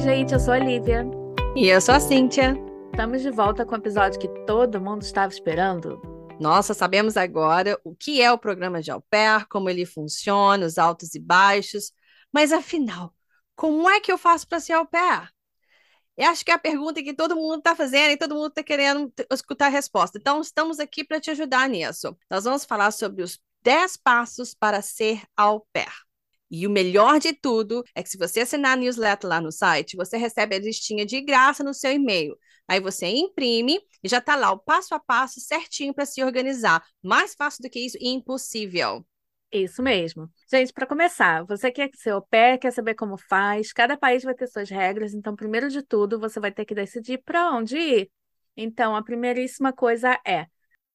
gente, eu sou a Lívia. E eu sou a Cíntia. Estamos de volta com o episódio que todo mundo estava esperando. Nossa, sabemos agora o que é o programa de au pair, como ele funciona, os altos e baixos. Mas afinal, como é que eu faço para ser au pair? Eu acho que é a pergunta que todo mundo está fazendo e todo mundo está querendo escutar a resposta. Então, estamos aqui para te ajudar nisso. Nós vamos falar sobre os 10 passos para ser au pair. E o melhor de tudo é que se você assinar a newsletter lá no site, você recebe a listinha de graça no seu e-mail. Aí você imprime e já está lá o passo a passo certinho para se organizar. Mais fácil do que isso, impossível. Isso mesmo. Gente, para começar, você quer ser o pé, quer saber como faz, cada país vai ter suas regras, então, primeiro de tudo, você vai ter que decidir para onde ir. Então, a primeiríssima coisa é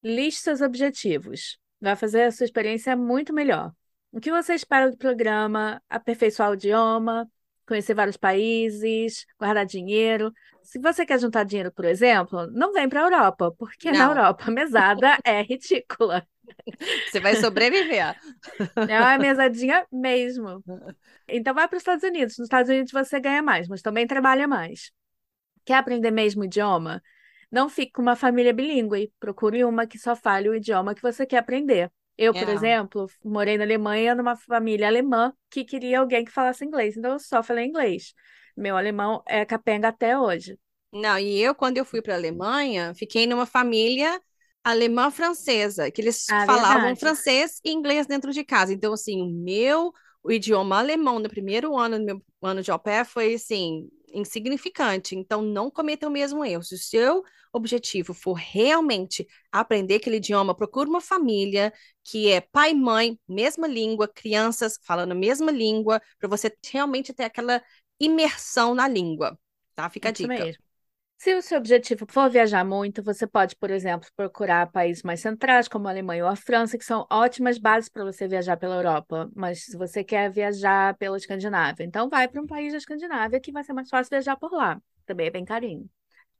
liste seus objetivos. Vai fazer a sua experiência muito melhor. O que você espera do programa? Aperfeiçoar o idioma, conhecer vários países, guardar dinheiro. Se você quer juntar dinheiro, por exemplo, não vem para a Europa, porque não. na Europa a mesada é ridícula. Você vai sobreviver. É uma mesadinha mesmo. Então vai para os Estados Unidos. Nos Estados Unidos você ganha mais, mas também trabalha mais. Quer aprender mesmo o idioma? Não fique com uma família bilíngue. Procure uma que só fale o idioma que você quer aprender. Eu, por é. exemplo, morei na Alemanha numa família alemã que queria alguém que falasse inglês, então eu só falei inglês. Meu alemão é capenga até hoje. Não, e eu, quando eu fui para a Alemanha, fiquei numa família alemã-francesa, que eles ah, falavam verdade. francês e inglês dentro de casa. Então, assim, o meu o idioma alemão no primeiro ano do meu ano de au pair foi, assim, insignificante. Então, não cometa o mesmo erro. Se o seu objetivo for realmente aprender aquele idioma, procure uma família que é pai e mãe, mesma língua, crianças falando a mesma língua, para você realmente ter aquela imersão na língua. Tá? Fica Isso a dica. Mesmo. Se o seu objetivo for viajar muito, você pode, por exemplo, procurar países mais centrais, como a Alemanha ou a França, que são ótimas bases para você viajar pela Europa. Mas se você quer viajar pela Escandinávia, então vai para um país da Escandinávia que vai ser mais fácil viajar por lá. Também é bem carinho.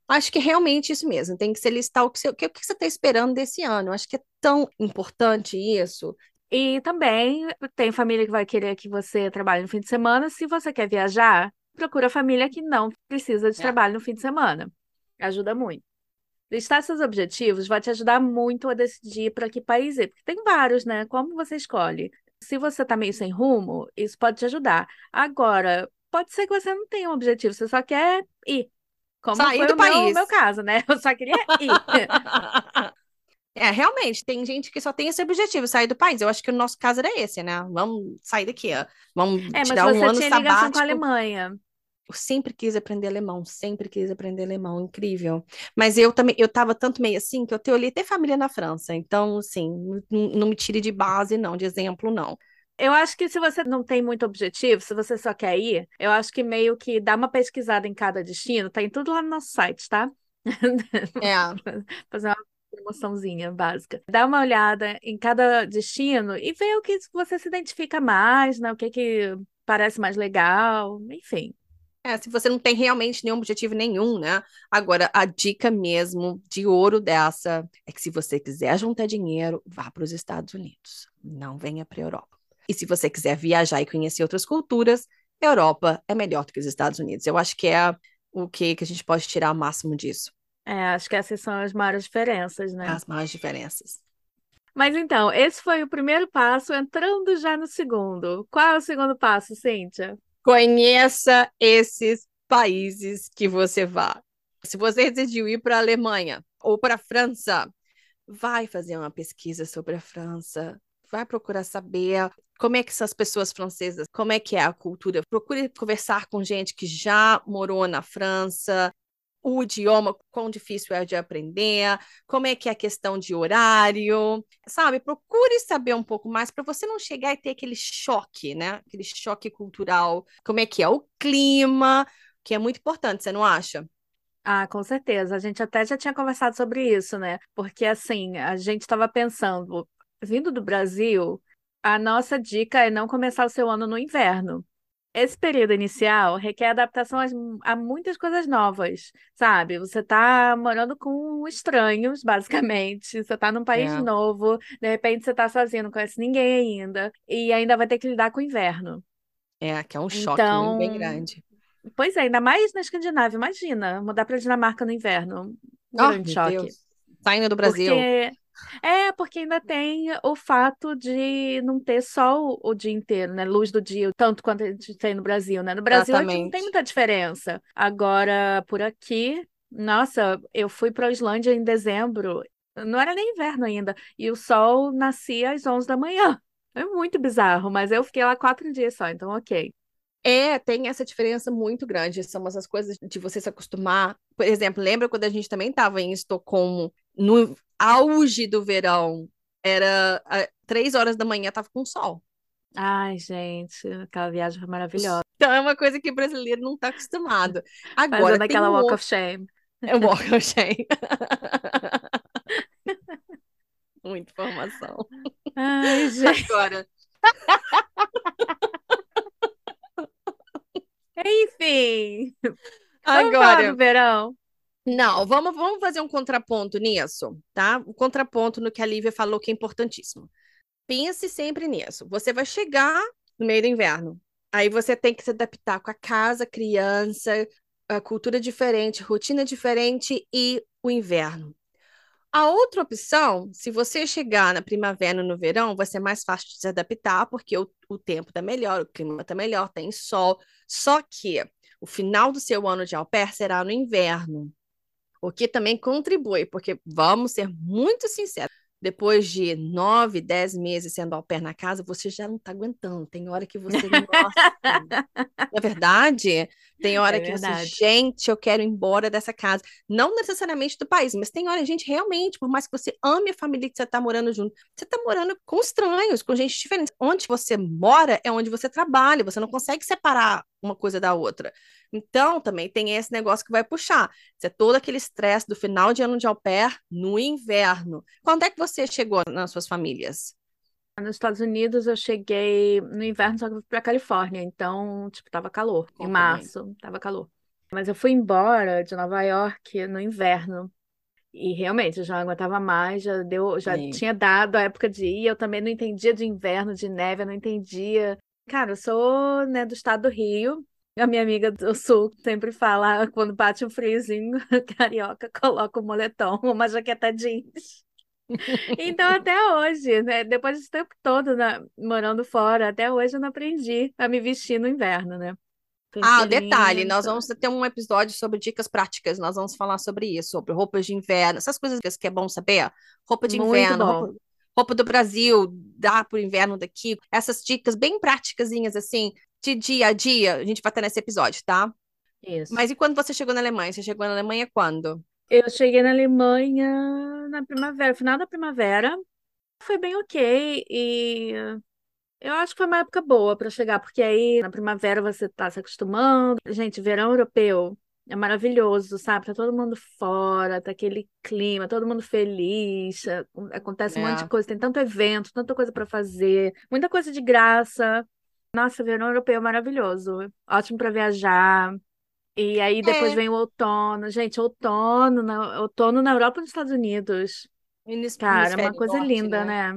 Acho que é realmente isso mesmo. Tem que se listar o que você, o que você está esperando desse ano. Acho que é tão importante isso. E também tem família que vai querer que você trabalhe no fim de semana. Se você quer viajar, procura família que não precisa de é. trabalho no fim de semana. Ajuda muito. Listar seus objetivos vai te ajudar muito a decidir para que país ir, porque tem vários, né? Como você escolhe? Se você está meio sem rumo, isso pode te ajudar. Agora, pode ser que você não tenha um objetivo, você só quer ir. Como Sair foi do o país. Meu, meu caso, né? Eu só queria ir. É, realmente, tem gente que só tem esse objetivo, sair do país. Eu acho que o nosso caso era esse, né? Vamos sair daqui, ó. Vamos é, tirar um ano sabático. É, mas você tinha ligação com a Alemanha. Eu sempre quis aprender alemão, sempre quis aprender alemão, incrível. Mas eu também, eu tava tanto meio assim que eu tenho ali até família na França, então, assim, não, não me tire de base, não, de exemplo, não. Eu acho que se você não tem muito objetivo, se você só quer ir, eu acho que meio que dá uma pesquisada em cada destino, tá em tudo lá no nosso site, tá? É. Fazer uma promoçãozinha básica. Dá uma olhada em cada destino e vê o que você se identifica mais, né? O que que parece mais legal, enfim. É, se você não tem realmente nenhum objetivo nenhum, né? Agora, a dica mesmo de ouro dessa é que se você quiser juntar dinheiro, vá para os Estados Unidos. Não venha para a Europa. E se você quiser viajar e conhecer outras culturas, Europa é melhor do que os Estados Unidos. Eu acho que é o que, que a gente pode tirar o máximo disso. É, acho que essas são as maiores diferenças, né? As maiores diferenças. Mas então, esse foi o primeiro passo, entrando já no segundo. Qual é o segundo passo, Cíntia? Conheça esses países que você vá. Se você decidiu ir para a Alemanha ou para a França, vai fazer uma pesquisa sobre a França, vai procurar saber como é que são as pessoas francesas, como é que é a cultura. Procure conversar com gente que já morou na França, o idioma, quão difícil é de aprender, como é que é a questão de horário, sabe? Procure saber um pouco mais para você não chegar e ter aquele choque, né? Aquele choque cultural, como é que é o clima, que é muito importante, você não acha? Ah, com certeza. A gente até já tinha conversado sobre isso, né? Porque assim, a gente estava pensando, vindo do Brasil, a nossa dica é não começar o seu ano no inverno esse período inicial requer adaptação a, muitas coisas novas, sabe? Você está morando com estranhos, basicamente. Você está num país é. novo, de repente você está sozinho, não conhece ninguém ainda, e ainda vai ter que lidar com o inverno. É, que é um choque então, bem grande. Pois é, ainda mais na Escandinávia. Imagina, mudar para Dinamarca no inverno. Um Oh, grande choque. Deus. Saindo do Brasil. Porque é, porque ainda tem o fato de não ter sol o dia inteiro, né? Luz do dia, tanto quanto a gente tem no Brasil, né? No Brasil a gente não tem muita diferença. Agora, por aqui, nossa, eu fui para a Islândia em dezembro, não era nem inverno ainda, e o sol nascia às 11 da manhã. É muito bizarro, mas eu fiquei lá quatro dias só, então ok. É, tem essa diferença muito grande. São essas coisas de você se acostumar. Por exemplo, lembra quando a gente também estava em Estocolmo, no auge do verão, era três horas da manhã, tava com sol. Ai, gente, aquela viagem foi maravilhosa. Então é uma coisa que o brasileiro não está acostumado. Agora Fazendo aquela um walk outro. of shame. É walk of shame. Muita informação. Ai, gente. Agora, Enfim, vamos falar agora. do verão. Não, vamos, vamos fazer um contraponto nisso, tá? O contraponto no que a Lívia falou que é importantíssimo. Pense sempre nisso. Você vai chegar no meio do inverno. Aí você tem que se adaptar com a casa, criança, a cultura diferente, rotina diferente e o inverno. A outra opção, se você chegar na primavera no verão, vai ser mais fácil de se adaptar, porque o, o tempo tá melhor, o clima tá melhor, tem sol. Só que o final do seu ano de au pair será no inverno. O que também contribui, porque vamos ser muito sinceros, depois de nove, dez meses sendo au pair na casa, você já não está aguentando. Tem hora que você, nossa, é verdade? Tem hora É que você, verdade. gente, eu quero ir embora dessa casa. Não necessariamente do país, mas tem hora, gente, realmente, por mais que você ame a família que você está morando junto, você está morando com estranhos, com gente diferente. Onde você mora é onde você trabalha, você não consegue separar uma coisa da outra. Então, também tem esse negócio que vai puxar. Você é todo aquele estresse do final de ano de au pair no inverno. Quando é que você chegou nas suas famílias? Nos Estados Unidos eu cheguei no inverno, só que eu fui pra Califórnia, então, tipo, tava calor. Em março, tava calor. Mas eu fui embora de Nova York no inverno. E realmente, eu já aguentava mais, já deu, já Sim. tinha dado a época de ir, eu também não entendia de inverno, de neve, eu não entendia. Cara, eu sou, né, do estado do Rio. A minha amiga do sul sempre fala, quando bate um friozinho, carioca coloca o moletom, uma jaqueta jeans. Então, até hoje, né? Depois desse tempo todo né, morando fora, até hoje eu não aprendi a me vestir no inverno, né? Ah, detalhe, nós vamos ter um episódio sobre dicas práticas, nós vamos falar sobre isso, sobre roupas de inverno, essas coisas que é bom saber. Roupa de Muito inverno, roupa, roupa do Brasil, dá pro inverno daqui, essas dicas bem práticasinhas assim, de dia a dia, a gente vai ter nesse episódio, tá? Isso. Mas e quando você chegou na Alemanha? Você chegou na Alemanha quando? Eu cheguei na Alemanha na primavera, final da primavera. Foi bem ok e eu acho que foi uma época boa para chegar, porque aí na primavera você tá se acostumando. Gente, verão europeu é maravilhoso, sabe? Tá todo mundo fora, tá aquele clima, todo mundo feliz, é, acontece um monte de É. coisa, tem tanto evento, tanta coisa para fazer, muita coisa de graça. Nossa, verão europeu é maravilhoso, ótimo para viajar. E aí depois É, vem o outono. Gente, outono na, outono na Europa e nos Estados Unidos. hemis- Cara, é uma hemisfério coisa norte, linda, né? né?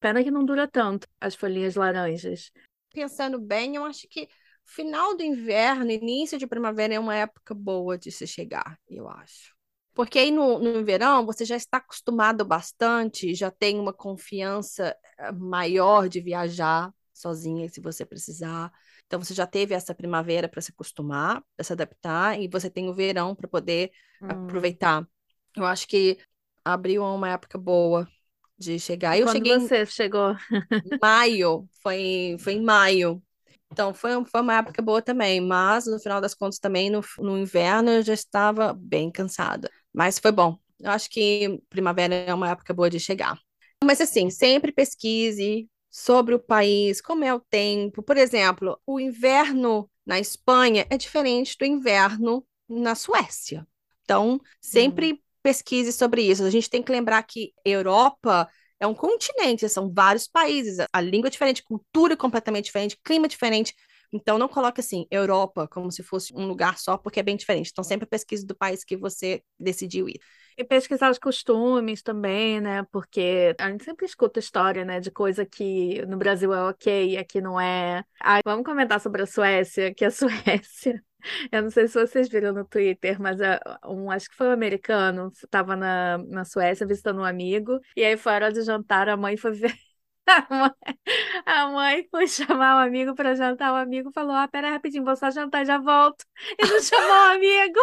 Pena que não dura tanto as folhinhas laranjas. Pensando bem, eu acho que final do inverno, início de primavera é uma época boa de se chegar, eu acho. Porque aí no, no verão você já está acostumado bastante, já tem uma confiança eh, maior de viajar sozinha se você precisar. Então você já teve essa primavera para se acostumar, para se adaptar, e você tem o verão para poder Hum. aproveitar. Eu acho que abril é uma época boa de chegar. Eu Quando cheguei em você chegou? maio, foi, foi em maio. Então, foi, foi uma época boa também, mas no final das contas também no, no inverno eu já estava bem cansada. Mas foi bom. Eu acho que primavera é uma época boa de chegar. Mas assim, sempre pesquise sobre o país, como é o tempo. Por exemplo, o inverno na Espanha é diferente do inverno na Suécia. Então, Hum. sempre pesquise sobre isso. A gente tem que lembrar que Europa é um continente, são vários países, a língua é diferente, cultura completamente diferente, clima diferente. Então, não coloque assim, Europa, como se fosse um lugar só, porque é bem diferente. Então, sempre pesquise do país que você decidiu ir. E pesquisar os costumes também, né? Porque a gente sempre escuta história, né? De coisa que no Brasil é ok e aqui não é. Aí, vamos comentar sobre a Suécia, que a Suécia Eu não sei se vocês viram no Twitter, mas uh, um, acho que foi um americano, estava na, na Suécia visitando um amigo, e aí foi hora de jantar, a mãe foi ver. A mãe, a mãe foi chamar o um amigo para jantar. O amigo falou: Ah, pera rapidinho, vou só jantar e já volto. E não chamou o amigo.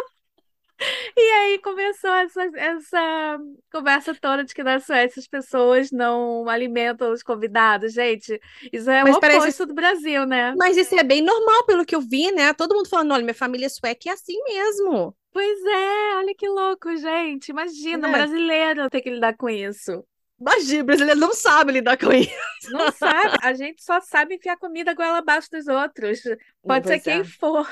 E aí começou essa, essa conversa toda de que na Suécia as pessoas não alimentam os convidados. Gente, isso é Mas o oposto parece... do Brasil, né? Mas isso é bem normal, pelo que eu vi, né? Todo mundo falando, olha, minha família sueca é assim mesmo. Pois é, olha que louco, gente. Imagina, é. um brasileiro ter que lidar com isso. Imagina, o brasileiro não sabe lidar com isso. Não sabe. A gente só sabe enfiar comida goela abaixo dos outros. Pode pois ser quem é. for.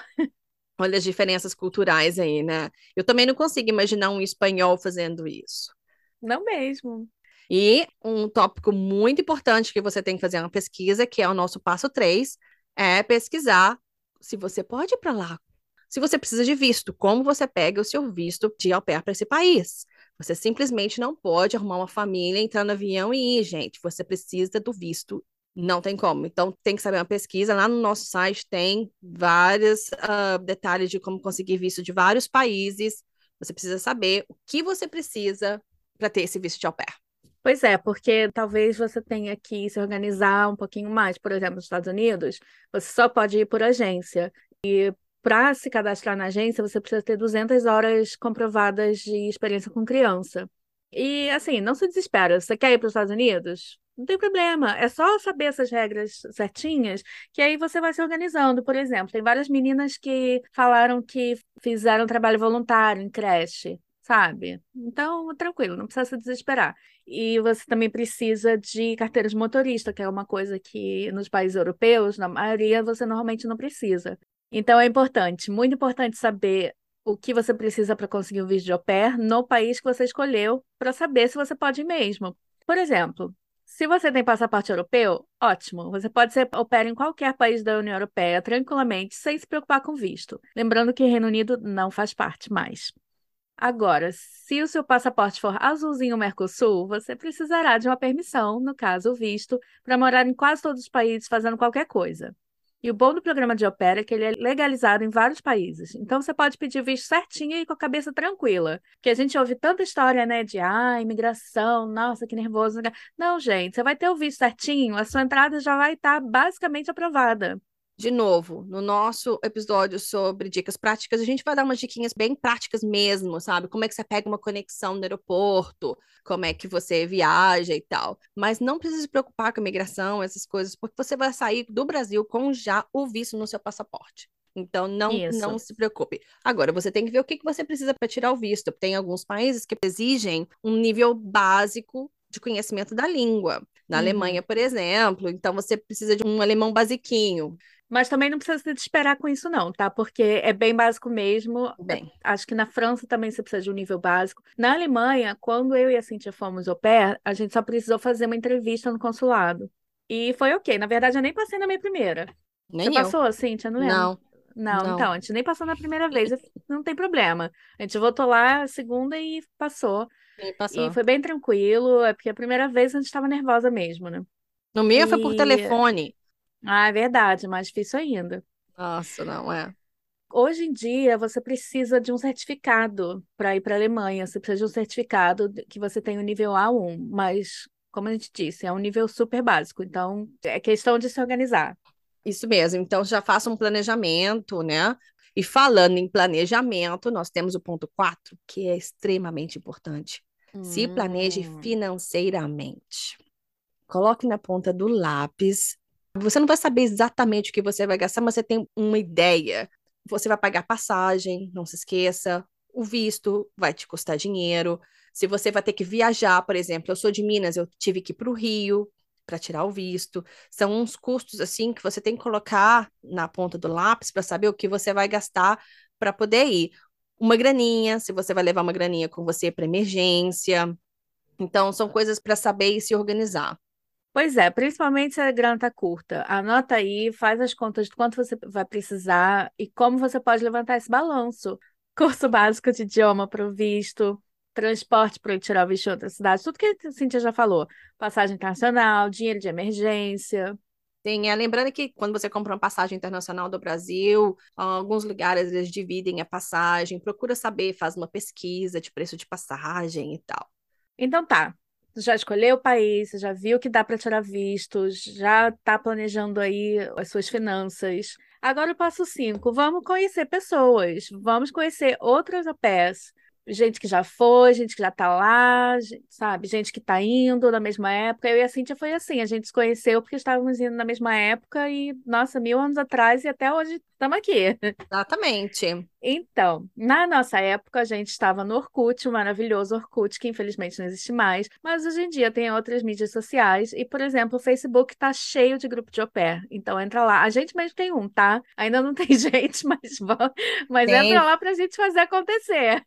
Olha as diferenças culturais aí, né? Eu também não consigo imaginar um espanhol fazendo isso. Não mesmo. E um tópico muito importante que você tem que fazer uma pesquisa, que é o nosso passo 3, é pesquisar se você pode ir para lá. Se você precisa de visto, como você pega o seu visto de au pair para esse país? Você simplesmente não pode arrumar uma família, entrar no avião e ir, gente. Você precisa do visto não tem como. Então, tem que saber uma pesquisa. Lá no nosso site tem vários uh, detalhes de como conseguir visto de vários países. Você precisa saber o que você precisa para ter esse visto de au pair. Pois é, porque talvez você tenha que se organizar um pouquinho mais. Por exemplo, nos Estados Unidos, você só pode ir por agência. E para se cadastrar na agência, você precisa ter 200 horas comprovadas de experiência com criança. E assim, não se desespera. Você quer ir para os Estados Unidos? Não tem problema, é só saber essas regras certinhas, que aí você vai se organizando. Por exemplo, tem várias meninas que falaram que fizeram trabalho voluntário em creche, sabe? Então, tranquilo, não precisa se desesperar. E você também precisa de carteira de motorista, que é uma coisa que nos países europeus, na maioria, você normalmente não precisa. Então, é importante, muito importante saber o que você precisa para conseguir o visto de au pair no país que você escolheu, para saber se você pode mesmo. Por exemplo, se você tem passaporte europeu, ótimo. Você pode ser opera em qualquer país da União Europeia tranquilamente, sem se preocupar com visto. Lembrando que Reino Unido não faz parte mais. Agora, se o seu passaporte for azulzinho Mercosul, você precisará de uma permissão, no caso o visto, para morar em quase todos os países fazendo qualquer coisa. E o bom do programa de opera é que ele é legalizado em vários países. Então você pode pedir visto certinho e com a cabeça tranquila. Porque a gente ouve tanta história, né, de ah, imigração, nossa, que nervoso. Não, gente, você vai ter o visto certinho, a sua entrada já vai estar basicamente aprovada de novo, no nosso episódio sobre dicas práticas, a gente vai dar umas diquinhas bem práticas mesmo, sabe? Como é que você pega uma conexão no aeroporto, como é que você viaja e tal. Mas não precisa se preocupar com a imigração, essas coisas, porque você vai sair do Brasil com já o visto no seu passaporte. Então, não, não se preocupe. Agora, você tem que ver o que, que você precisa para tirar o visto. Tem alguns países que exigem um nível básico de conhecimento da língua. Na uhum. Alemanha, por exemplo, então você precisa de um alemão basiquinho. Mas também não precisa se desesperar com isso, não, tá? Porque é bem básico mesmo. Bem. Acho que na França também você precisa de um nível básico. Na Alemanha, quando eu e a Cintia fomos au pair, a gente só precisou fazer uma entrevista no consulado. E foi ok. Na verdade, eu nem passei na minha primeira. Nem você eu. passou, Cintia? Não lembro. Não. Não, não, então, a gente nem passou na primeira vez, não tem problema. A gente voltou lá a segunda e passou. E passou. E foi bem tranquilo, é porque a primeira vez a gente estava nervosa mesmo, né? No meu e... foi por telefone. Ah, é verdade, mais difícil ainda. Nossa, não é. Hoje em dia, você precisa de um certificado para ir para a Alemanha. Você precisa de um certificado que você tem o nível A1, mas, como a gente disse, é um nível super básico. Então, é questão de se organizar. Isso mesmo. Então, já faça um planejamento, né? E falando em planejamento, nós temos o ponto 4, que é extremamente importante. Hum. Se planeje hum. financeiramente. Coloque na ponta do lápis você não vai saber exatamente o que você vai gastar, mas você tem uma ideia. Você vai pagar passagem, não se esqueça. O visto vai te custar dinheiro. Se você vai ter que viajar, por exemplo, eu sou de Minas, eu tive que ir para o Rio para tirar o visto. São uns custos assim que você tem que colocar na ponta do lápis para saber o que você vai gastar para poder ir. Uma graninha, se você vai levar uma graninha com você para emergência. Então, são coisas para saber e se organizar. Pois é, principalmente se a grana está curta. Anota aí, faz as contas de quanto você vai precisar e como você pode levantar esse balanço. Curso básico de idioma para o visto, transporte para tirar o visto em outra cidade, tudo que a Cintia já falou. Passagem internacional, dinheiro de emergência. Sim, é, lembrando que quando você compra uma passagem internacional do Brasil, alguns lugares eles dividem a passagem, procura saber, faz uma pesquisa de preço de passagem e tal. Então tá, já escolheu o país, já viu que dá para tirar vistos, já está planejando aí as suas finanças. Agora o passo 5, vamos conhecer pessoas, vamos conhecer outras pairs, gente que já foi, gente que já tá lá, sabe? Gente que tá indo na mesma época. Eu e a Cíntia foi assim, a gente se conheceu porque estávamos indo na mesma época e, nossa, mil anos atrás e até hoje estamos aqui. Exatamente. Então, na nossa época, a gente estava no Orkut, o maravilhoso Orkut, que infelizmente não existe mais, mas hoje em dia tem outras mídias sociais e, por exemplo, o Facebook está cheio de grupo de au pair. Então, entra lá. A gente mesmo tem um, tá? Ainda não tem gente, mas, mas entra lá para a gente fazer acontecer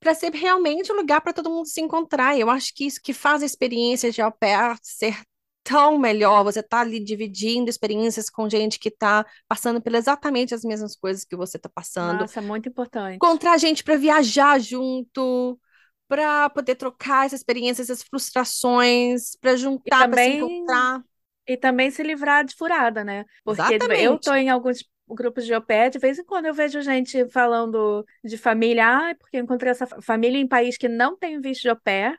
para ser realmente um lugar para todo mundo se encontrar. Eu acho que isso que faz a experiência de au pair ser tão melhor. Você está ali dividindo experiências com gente que está passando por exatamente as mesmas coisas que você está passando. Nossa, muito importante. Encontrar gente para viajar junto, para poder trocar essas experiências, essas frustrações, para juntar, para se encontrar. E também se livrar de furada, né? Porque Exatamente. eu estou em alguns grupos de OPE, de vez em quando eu vejo gente falando de família, ah, porque eu encontrei essa família em país que não tem visto de OPE,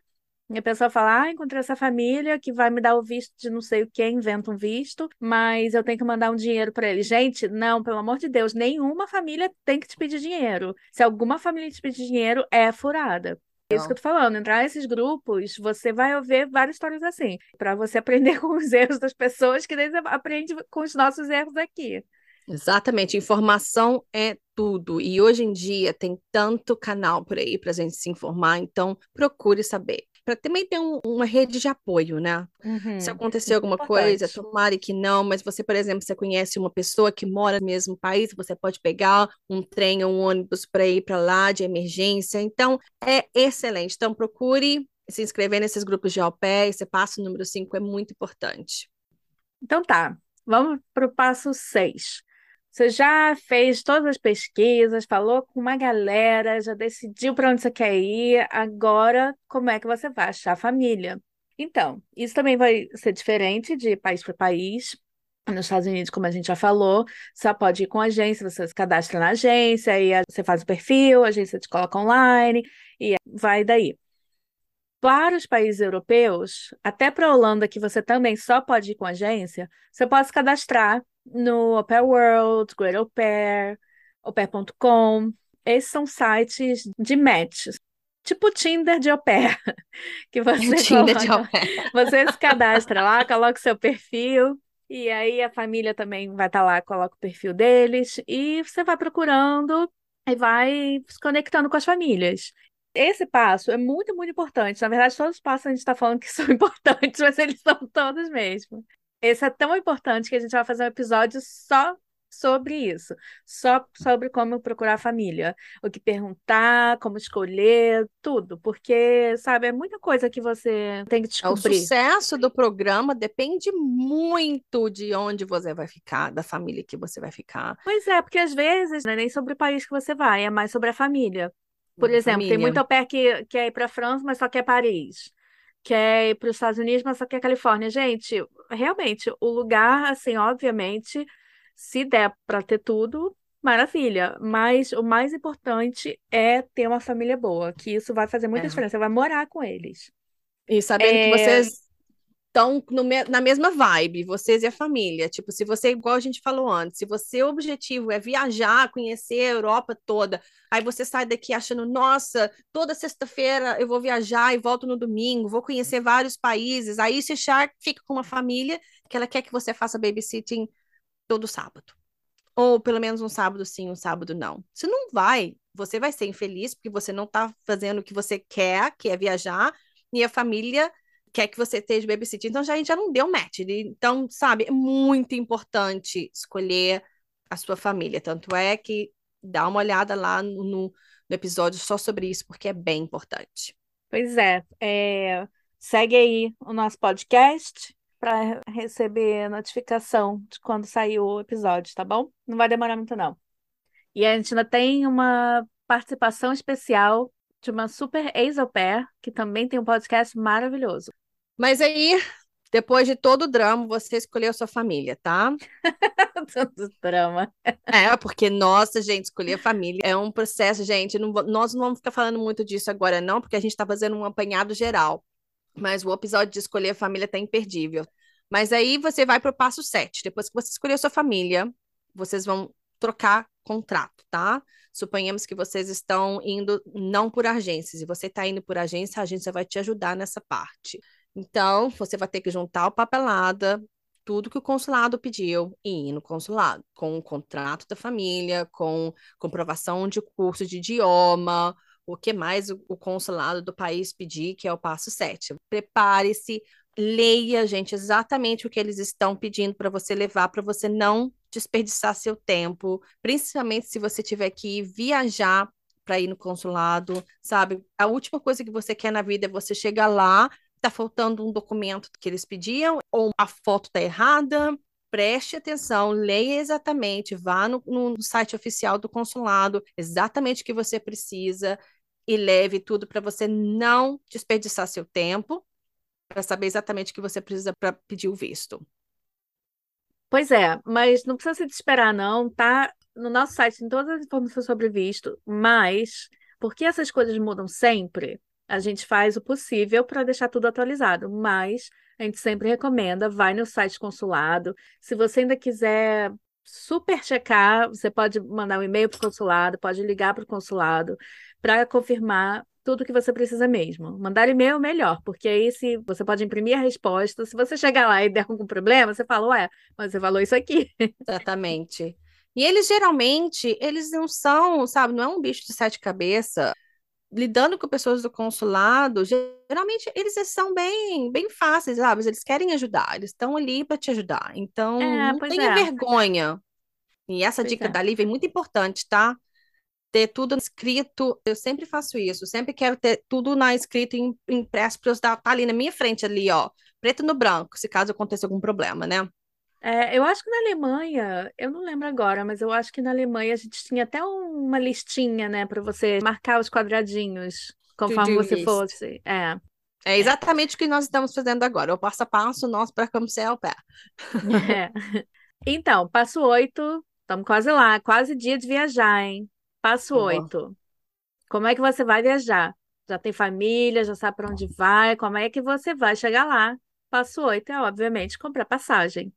e a pessoa fala, ah, encontrei essa família que vai me dar o visto de não sei o que, inventa um visto, mas eu tenho que mandar um dinheiro para ele. Gente, não, pelo amor de Deus, nenhuma família tem que te pedir dinheiro. Se alguma família te pedir dinheiro, é furada. É isso que eu tô falando, entrar nesses grupos, você vai ouvir várias histórias assim, para você aprender com os erros das pessoas, que daí você aprende com os nossos erros aqui. Exatamente, informação é tudo. E hoje em dia tem tanto canal por aí para a gente se informar, então procure saber. Para também ter um, uma rede de apoio, né? Uhum. Se acontecer alguma Importante. coisa, tomare que não, mas você, por exemplo, você conhece uma pessoa que mora no mesmo país, você pode pegar um trem ou um ônibus para ir para lá de emergência. Então, é excelente. Então, procure se inscrever nesses grupos de au pair, esse passo número 5 é muito importante. Então tá, vamos para o passo 6. Você já fez todas as pesquisas, falou com uma galera, já decidiu para onde você quer ir. Agora, como é que você vai achar família? Então, isso também vai ser diferente de país para país. Nos Estados Unidos, como a gente já falou, só pode ir com agência, você se cadastra na agência, e você faz o perfil, a agência te coloca online, e vai daí. Para os países europeus, até para a Holanda, que você também só pode ir com agência, você pode se cadastrar no Au Pair World, Great Au Pair, aupair.com. Esses são sites de matches, tipo Tinder de au pair, que você Tinder coloca, de au pair. você se cadastra lá, coloca o seu perfil, e aí a família também vai estar tá lá, coloca o perfil deles, e você vai procurando e vai se conectando com as famílias. Esse passo é muito, muito importante. Na verdade, todos os passos a gente está falando que são importantes, mas eles são todos mesmo. Esse é tão importante que a gente vai fazer um episódio só sobre isso, só sobre como procurar família, o que perguntar, como escolher, tudo, porque, sabe, é muita coisa que você tem que descobrir. O sucesso do programa depende muito de onde você vai ficar, da família que você vai ficar. Pois é, porque às vezes não é nem sobre o país que você vai, é mais sobre a família. Por exemplo, família. tem muito au pair que quer ir para a França, mas só quer Paris quer ir para os Estados Unidos, mas só quer Califórnia. Gente, realmente, o lugar, assim, obviamente, se der para ter tudo, maravilha. Mas o mais importante é ter uma família boa, que isso vai fazer muita é. diferença. Você vai morar com eles. E sabendo é... que vocês estão na mesma vibe, vocês e a família. Tipo, se você, igual a gente falou antes, se você o objetivo é viajar, conhecer a Europa toda, aí você sai daqui achando, nossa, toda sexta-feira eu vou viajar e volto no domingo, vou conhecer vários países. Aí se Shark fica com uma família que ela quer que você faça babysitting todo sábado. Ou pelo menos um sábado sim, um sábado não. Você não vai, você vai ser infeliz porque você não está fazendo o que você quer, que é viajar, e a família quer que você esteja babysitter. Então já, a gente já não deu match. Então, sabe, é muito importante escolher a sua família. Tanto é que dá uma olhada lá no, no episódio só sobre isso, porque é bem importante. Pois é, é segue aí o nosso podcast para receber notificação de quando sair o episódio, tá bom? Não vai demorar muito, não. E a gente ainda tem uma participação especial de uma super ex-au pair, que também tem um podcast maravilhoso. Mas aí, Depois de todo o drama, você escolheu sua família, tá? Todo drama. É, porque, nossa, gente, escolher família é um processo, gente. Não, nós não vamos ficar falando muito disso agora, não, porque a gente está fazendo um apanhado geral. Mas o episódio de escolher família tá imperdível. Mas aí você vai para o passo 7. Depois que você escolheu sua família, vocês vão trocar contrato, tá? Suponhamos que vocês estão indo não por agências, e você está indo por agência, a agência vai te ajudar nessa parte. Então, você vai ter que juntar o papelada, tudo que o consulado pediu e ir no consulado, com o contrato da família, com comprovação de curso de idioma, o que mais o, consulado do país pedir, que é o passo 7. Prepare-se, leia, gente, exatamente o que eles estão pedindo para você levar, para você não desperdiçar seu tempo, principalmente se você tiver que viajar para ir no consulado, sabe? A última coisa que você quer na vida é você chegar lá está faltando um documento que eles pediam, ou a foto está errada. Preste atenção, leia exatamente, vá no, no site oficial do consulado, exatamente o que você precisa e leve tudo para você não desperdiçar seu tempo, para saber exatamente o que você precisa para pedir o visto. Pois é, mas não precisa se desesperar, não, tá? No nosso site tem todas as informações sobre visto, mas porque essas coisas mudam sempre, a gente faz o possível para deixar tudo atualizado, mas a gente sempre recomenda, vai no site consulado. Se você ainda quiser super checar, você pode mandar um e-mail para o consulado, pode ligar para o consulado para confirmar tudo que você precisa mesmo. Mandar e-mail é melhor, porque aí se você pode imprimir a resposta, se você chegar lá e der algum problema, você fala, ué, mas você falou isso aqui. Exatamente. E eles geralmente, eles não são, sabe, não é um bicho de sete cabeças lidando com pessoas do consulado, geralmente eles são bem, bem fáceis, sabe? Eles querem ajudar, eles estão ali para te ajudar. Então, é, não tenha é. vergonha. E essa pois dica é. da Lívia é muito importante, tá? Ter tudo escrito, eu sempre faço isso, sempre quero ter tudo na escrito impresso para eu estar tá ali na minha frente ali, ó, preto no branco, se caso aconteça algum problema, né? É, eu acho que na Alemanha, eu não lembro agora, mas eu acho que na Alemanha a gente tinha até uma listinha, né, para você marcar os quadradinhos conforme você list. fosse. É. É exatamente é. o que nós estamos fazendo agora, o passo a passo nosso para como ser ao pé. É. Então, passo oito, estamos quase lá, quase dia de viajar, hein? Passo oito. Como é que você vai viajar? Já tem família, já sabe para onde vai? Como é que você vai chegar lá? Passo oito é, obviamente, comprar passagem.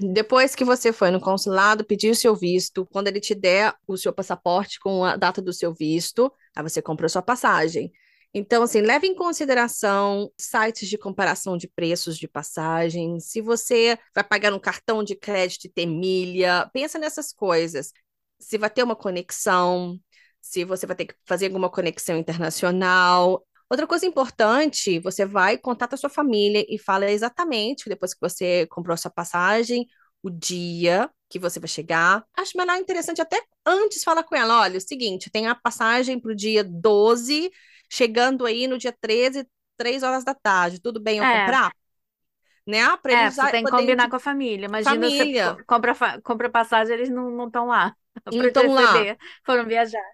Depois que você foi no consulado, pediu o seu visto, quando ele te der o seu passaporte com a data do seu visto, aí você comprou sua passagem. Então, assim, leve em consideração sites de comparação de preços de passagem. Se você vai pagar um cartão de crédito e ter milha, pensa nessas coisas. Se vai ter uma conexão, se você vai ter que fazer alguma conexão internacional. Outra coisa importante, você vai, contata a sua família e fala exatamente, depois que você comprou a sua passagem, o dia que você vai chegar. Acho melhor interessante até antes falar com ela, olha, é o seguinte, tem a passagem para o dia 12, chegando aí no dia 13, 3 horas da tarde, tudo bem eu é. comprar? Né? Pra é, você tem que combinar com a família. Imagina família. você compra, compra passagem, eles não estão lá. Não estão lá. Foram viajar.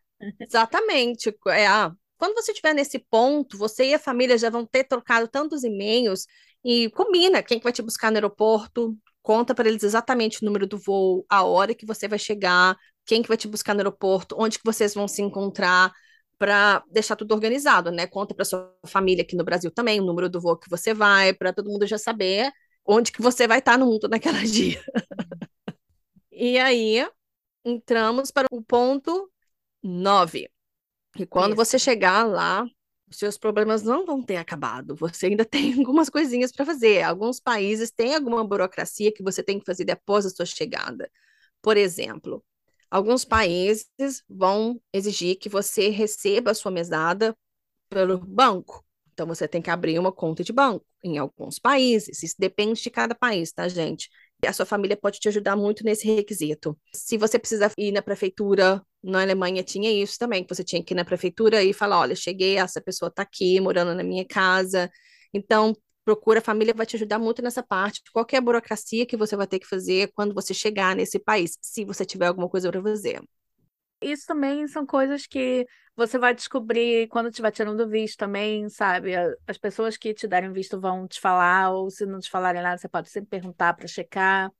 Exatamente. É, ah, quando você estiver nesse ponto, você e a família já vão ter trocado tantos e-mails e combina quem que vai te buscar no aeroporto, conta para eles exatamente o número do voo, a hora que você vai chegar, quem que vai te buscar no aeroporto, onde que vocês vão se encontrar para deixar tudo organizado, né? Conta para sua família aqui no Brasil também o número do voo que você vai, para todo mundo já saber onde que você vai estar no mundo naquela dia. e aí entramos para o ponto 9. E quando Isso. você chegar lá, os seus problemas não vão ter acabado. Você ainda tem algumas coisinhas para fazer. Alguns países têm alguma burocracia que você tem que fazer depois da sua chegada. Por exemplo, alguns países vão exigir que você receba a sua mesada pelo banco. Então, você tem que abrir uma conta de banco em alguns países. Isso depende de cada país, tá, gente? a sua família pode te ajudar muito nesse requisito. Se você precisa ir na prefeitura, na Alemanha tinha isso também, que você tinha que ir na prefeitura e falar, olha, cheguei, essa pessoa está aqui, morando na minha casa. Então, procura, a família vai te ajudar muito nessa parte. Qualquer burocracia que você vai ter que fazer quando você chegar nesse país, se você tiver alguma coisa para fazer. Isso também são coisas que você vai descobrir quando estiver tirando visto também, sabe? As pessoas que te derem visto vão te falar, ou se não te falarem nada, você pode sempre perguntar para checar.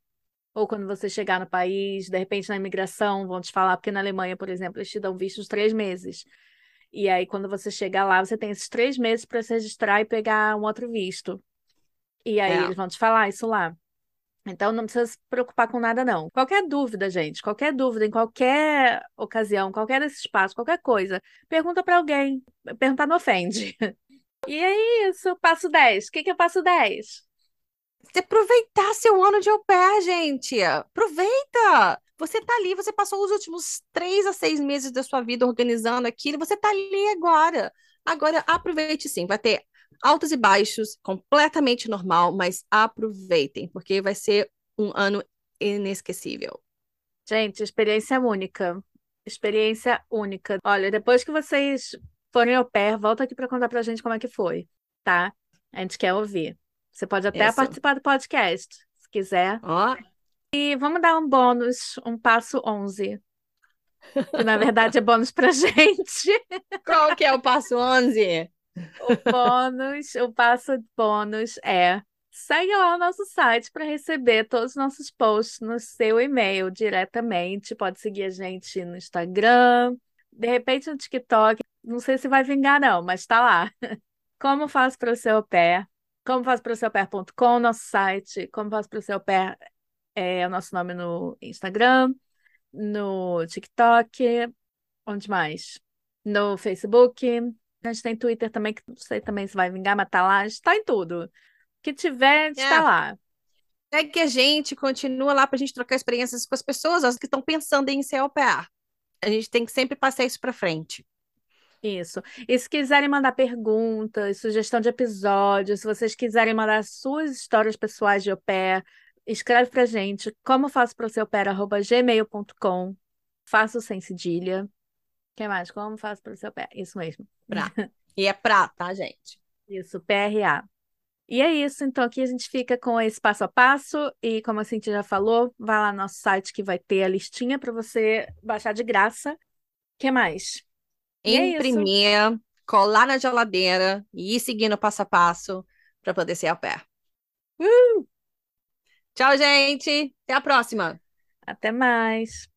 Ou quando você chegar no país, de repente na imigração vão te falar, porque na Alemanha, por exemplo, eles te dão visto de três meses. E aí, quando você chegar lá, você tem esses três meses para se registrar e pegar um outro visto. E aí, É. eles vão te falar isso lá. Então, não precisa se preocupar com nada, não. Qualquer dúvida, gente, qualquer dúvida, em qualquer ocasião, qualquer desse espaço, qualquer coisa, pergunta para alguém. Perguntar não ofende. E é isso, passo 10. O que que é passo 10? Você aproveitar seu ano de au pair, gente. Aproveita! Você tá ali, você passou os últimos três a seis meses da sua vida organizando aquilo, você tá ali agora. Agora, aproveite sim, vai ter altos e baixos, completamente normal, mas aproveitem, porque vai ser um ano inesquecível. Gente, experiência única. Experiência única. Olha, depois que vocês forem au pair, volta aqui para contar pra gente como é que foi, tá? A gente quer ouvir. Você pode até Isso. participar do podcast, se quiser. Ó, E vamos dar um bônus, um passo 11. Que na verdade é bônus pra gente. qual que é o passo 11? O bônus, o passo bônus é segue lá o nosso site para receber todos os nossos posts no seu e-mail diretamente. Pode seguir a gente no Instagram, de repente no TikTok. Não sei se vai vingar, não, mas tá lá. Como faço para o seu pé? Como faço para o seu pé.com, nosso site. Como faço para o seu pé é o nosso nome no Instagram, no TikTok, onde mais? No Facebook. A gente tem Twitter também, que não sei também se vai vingar, mas tá lá. A gente tá em tudo. O que tiver, a gente tá É. lá. Segue a gente, continua lá pra gente trocar experiências com as pessoas as que estão pensando em ser au pair. A gente tem que sempre passar isso pra frente. Isso. E se quiserem mandar perguntas, sugestão de episódio, se vocês quiserem mandar suas histórias pessoais de au pair, escreve pra gente como faço para o seu pair, arroba gmail.com. Faço sem cedilha. O que mais? Como faço para o seu pair? Isso mesmo. Pra. E é pra, tá, gente? Isso, PRA. E é isso, então aqui a gente fica com esse passo a passo e como a Cintia já falou, vai lá no nosso site que vai ter a listinha para você baixar de graça. O que mais? E é. Imprimir, colar na geladeira e ir seguindo passo a passo pra poder ser au pair. Uh! Tchau, gente. Até a próxima. Até mais.